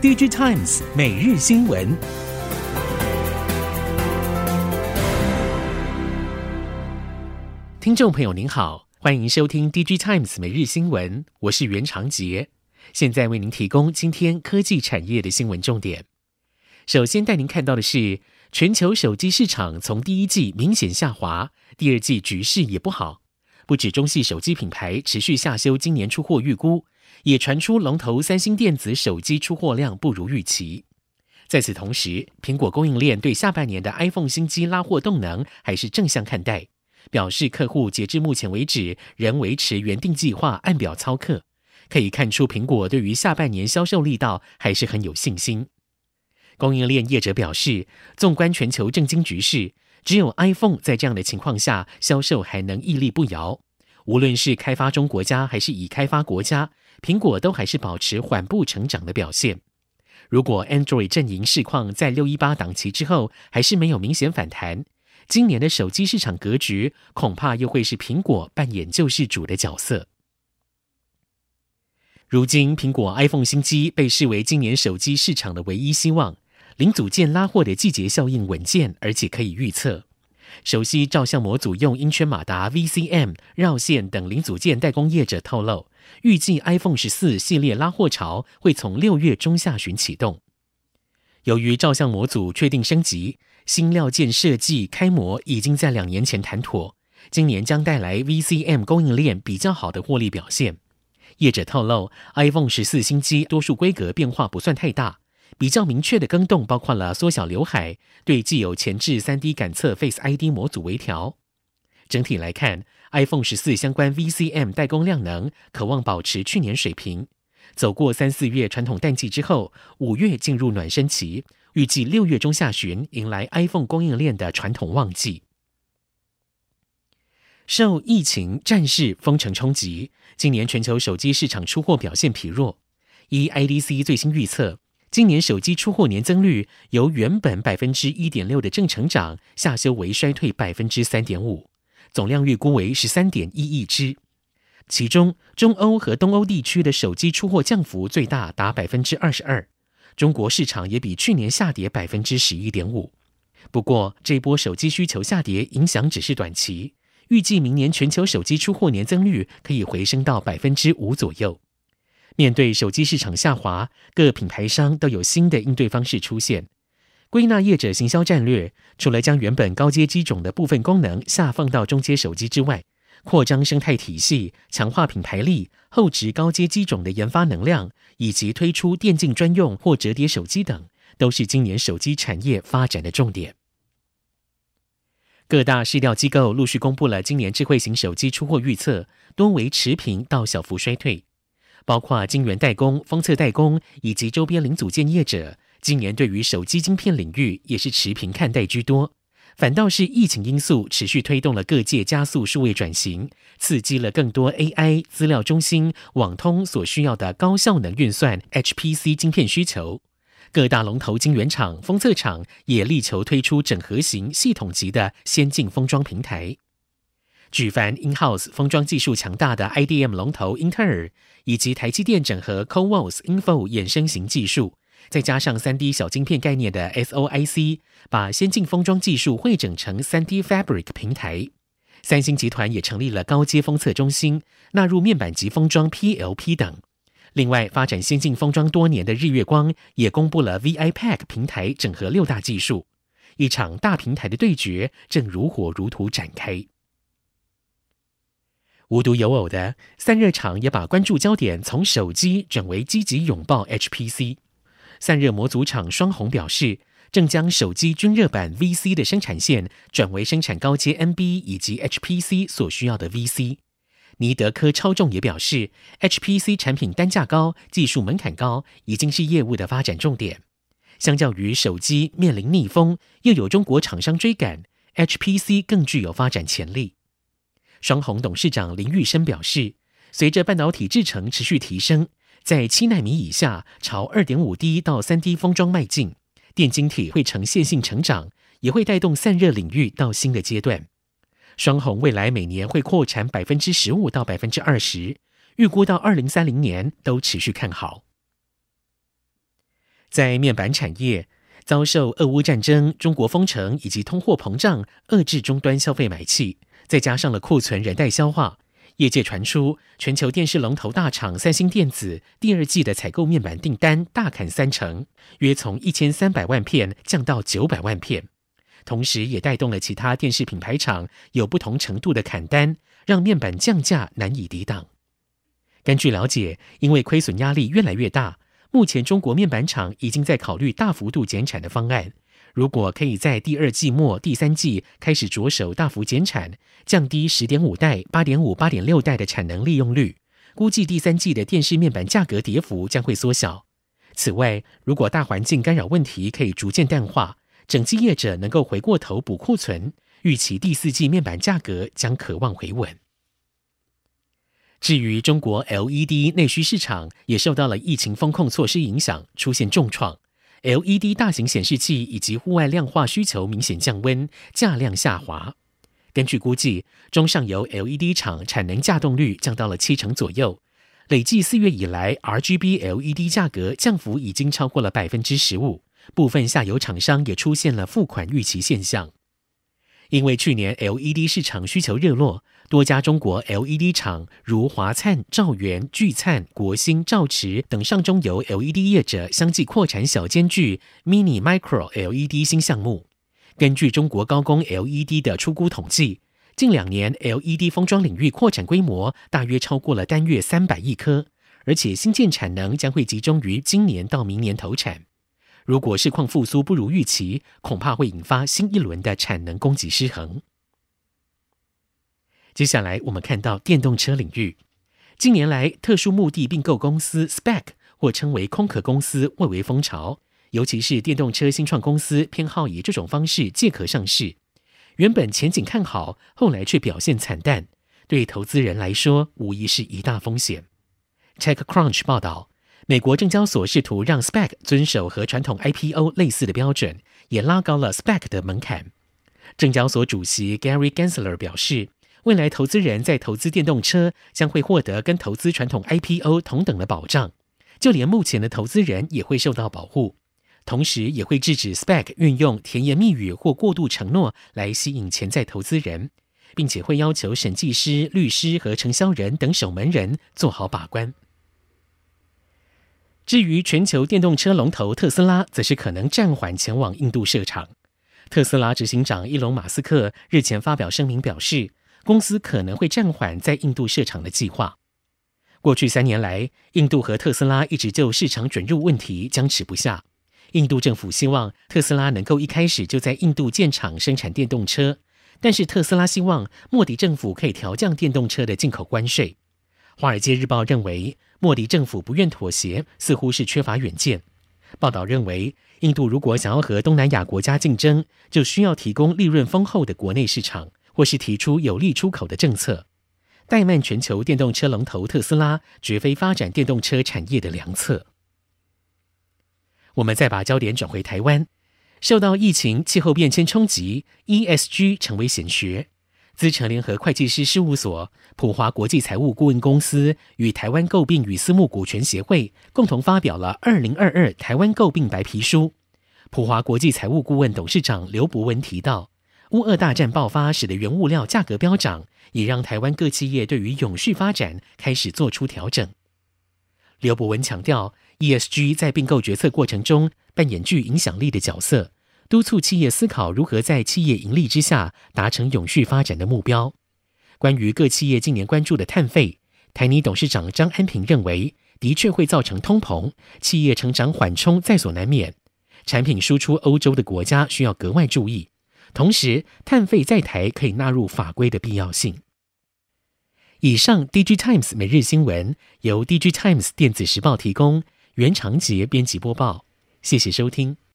DG Times 每日新闻，听众朋友您好，欢迎收听 DG Times 每日新闻，我是袁长杰，现在为您提供今天科技产业的新闻重点。首先带您看到的是，全球手机市场从第一季明显下滑，第二季局势也不好，不止中系手机品牌持续下修今年出货预估。也传出龙头三星电子手机出货量不如预期。在此同时，苹果供应链对下半年的 iPhone 新机拉货动能还是正向看待，表示客户截至目前为止仍维持原定计划按表操课。可以看出，苹果对于下半年销售力道还是很有信心。供应链业者表示，纵观全球政经局势，只有 iPhone 在这样的情况下销售还能屹立不摇。无论是开发中国家还是已开发国家，苹果都还是保持缓步成长的表现。如果 Android 阵营市况在六一八档期之后还是没有明显反弹，今年的手机市场格局恐怕又会是苹果扮演救世主的角色。如今，苹果 iPhone 新机被视为今年手机市场的唯一希望，零组件拉货的季节效应稳健，而且可以预测。熟悉照相模组用音圈马达、VCM、绕线等零组件代工业者透露，预计 iPhone 十四系列拉货潮会从六月中下旬启动。由于照相模组确定升级，新料件设计开模已经在两年前谈妥，今年将带来 VCM 供应链比较好的获利表现。业者透露，iPhone 十四新机多数规格变化不算太大。比较明确的更动包括了缩小刘海，对既有前置 3D 感测 Face ID 模组微调。整体来看，iPhone 十四相关 VCM 代工量能可望保持去年水平。走过三四月传统淡季之后，五月进入暖身期，预计六月中下旬迎来 iPhone 供应链的传统旺季。受疫情、战事、封城冲击，今年全球手机市场出货表现疲弱。依 IDC 最新预测。今年手机出货年增率由原本百分之一点六的正成长下修为衰退百分之三点五，总量预估为十三点一亿只。其中，中欧和东欧地区的手机出货降幅最大，达百分之二十二。中国市场也比去年下跌百分之十一点五。不过，这波手机需求下跌影响只是短期，预计明年全球手机出货年增率可以回升到百分之五左右。面对手机市场下滑，各品牌商都有新的应对方式出现。归纳业者行销战略，除了将原本高阶机种的部分功能下放到中阶手机之外，扩张生态体系、强化品牌力、厚植高阶机种的研发能量，以及推出电竞专用或折叠手机等，都是今年手机产业发展的重点。各大市调机构陆续公布了今年智慧型手机出货预测，多为持平到小幅衰退。包括晶圆代工、封测代工以及周边零组件业者，今年对于手机晶片领域也是持平看待居多。反倒是疫情因素持续推动了各界加速数位转型，刺激了更多 AI 资料中心、网通所需要的高效能运算 HPC 晶片需求。各大龙头晶圆厂、封测厂也力求推出整合型系统级的先进封装平台。举凡 in-house 封装技术强大的 IDM 龙头英特尔，以及台积电整合 CoWoS Info 衍生型技术，再加上 3D 小晶片概念的 SOIC，把先进封装技术汇整成 3D Fabric 平台。三星集团也成立了高阶封测中心，纳入面板级封装 PLP 等。另外，发展先进封装多年的日月光也公布了 VIPack 平台整合六大技术，一场大平台的对决正如火如荼展开。无独有偶的，散热厂也把关注焦点从手机转为积极拥抱 HPC。散热模组厂双鸿表示，正将手机均热板 VC 的生产线转为生产高阶 NB 以及 HPC 所需要的 VC。尼德科超重也表示，HPC 产品单价高、技术门槛高，已经是业务的发展重点。相较于手机面临逆风，又有中国厂商追赶，HPC 更具有发展潜力。双鸿董事长林玉生表示，随着半导体制程持续提升，在七纳米以下朝二点五 D 到三 D 封装迈进，电晶体会呈线性成长，也会带动散热领域到新的阶段。双鸿未来每年会扩产百分之十五到百分之二十，预估到二零三零年都持续看好。在面板产业遭受俄乌战争、中国封城以及通货膨胀遏制终端消费买气，再加上了库存仍待消化，业界传出全球电视龙头大厂三星电子第二季的采购面板订单大砍三成，约从一千三百万片降到九百万片，同时也带动了其他电视品牌厂有不同程度的砍单，让面板降价难以抵挡。根据了解，因为亏损压力越来越大。目前，中国面板厂已经在考虑大幅度减产的方案。如果可以在第二季末、第三季开始着手大幅减产，降低十点五代、八点五、八点六代的产能利用率，估计第三季的电视面板价格跌幅将会缩小。此外，如果大环境干扰问题可以逐渐淡化，整机业者能够回过头补库存，预期第四季面板价格将可望回稳。至于中国 LED 内需市场，也受到了疫情风控措施影响，出现重创。LED 大型显示器以及户外量化需求明显降温，价量下滑。根据估计，中上游 LED 厂产能稼动率降到了七成左右。累计四月以来，RGB LED 价格降幅已经超过了百分之十五，部分下游厂商也出现了付款预期现象。因为去年 LED 市场需求热络，多家中国 LED 厂如华灿、兆元、聚灿、国兴、兆驰等上中游 LED 业者相继扩产小间距 Mini Micro LED 新项目。根据中国高工 LED 的出估统计，近两年 LED 封装领域扩产规模大约超过了单月三百亿颗，而且新建产能将会集中于今年到明年投产。如果市况复苏不如预期，恐怕会引发新一轮的产能供给失衡。接下来，我们看到电动车领域，近年来特殊目的并购公司 （SPAC） 或称为空壳公司蔚为风潮，尤其是电动车新创公司偏好以这种方式借壳上市。原本前景看好，后来却表现惨淡，对投资人来说无疑是一大风险。TechCrunch 报道。美国证交所试图让 SPAC 遵守和传统 IPO 类似的标准，也拉高了 SPAC 的门槛。证交所主席 Gary Gensler 表示，未来投资人在投资电动车将会获得跟投资传统 IPO 同等的保障，就连目前的投资人也会受到保护，同时也会制止 SPAC 运用甜言蜜语或过度承诺来吸引潜在投资人，并且会要求审计师、律师和承销人等守门人做好把关。至于全球电动车龙头特斯拉，则是可能暂缓前往印度设厂。特斯拉执行长伊隆马斯克日前发表声明表示，公司可能会暂缓在印度设厂的计划。过去三年来，印度和特斯拉一直就市场准入问题僵持不下。印度政府希望特斯拉能够一开始就在印度建厂生产电动车，但是特斯拉希望莫迪政府可以调降电动车的进口关税。《华尔街日报》认为，莫迪政府不愿妥协，似乎是缺乏远见。报道认为，印度如果想要和东南亚国家竞争，就需要提供利润丰厚的国内市场，或是提出有利出口的政策。怠慢全球电动车龙头特斯拉，绝非发展电动车产业的良策。我们再把焦点转回台湾，受到疫情、气候变迁冲击，ESG 成为显学。资诚联合会计师事务所、普华国际财务顾问公司与台湾购并与私募股权协会共同发表了《二零二二台湾购并白皮书》。普华国际财务顾问董事长刘伯文提到，乌俄大战爆发，使得原物料价格飙涨，也让台湾各企业对于永续发展开始做出调整。刘伯文强调，ESG 在并购决策过程中扮演具影响力的角色。督促企业思考如何在企业盈利之下达成永续发展的目标。关于各企业近年关注的碳费，台泥董事长张安平认为，的确会造成通膨，企业成长缓冲在所难免。产品输出欧洲的国家需要格外注意。同时，碳费在台可以纳入法规的必要性。以上，DG Times 每日新闻由 DG Times 电子时报提供，袁长杰编辑播报。谢谢收听。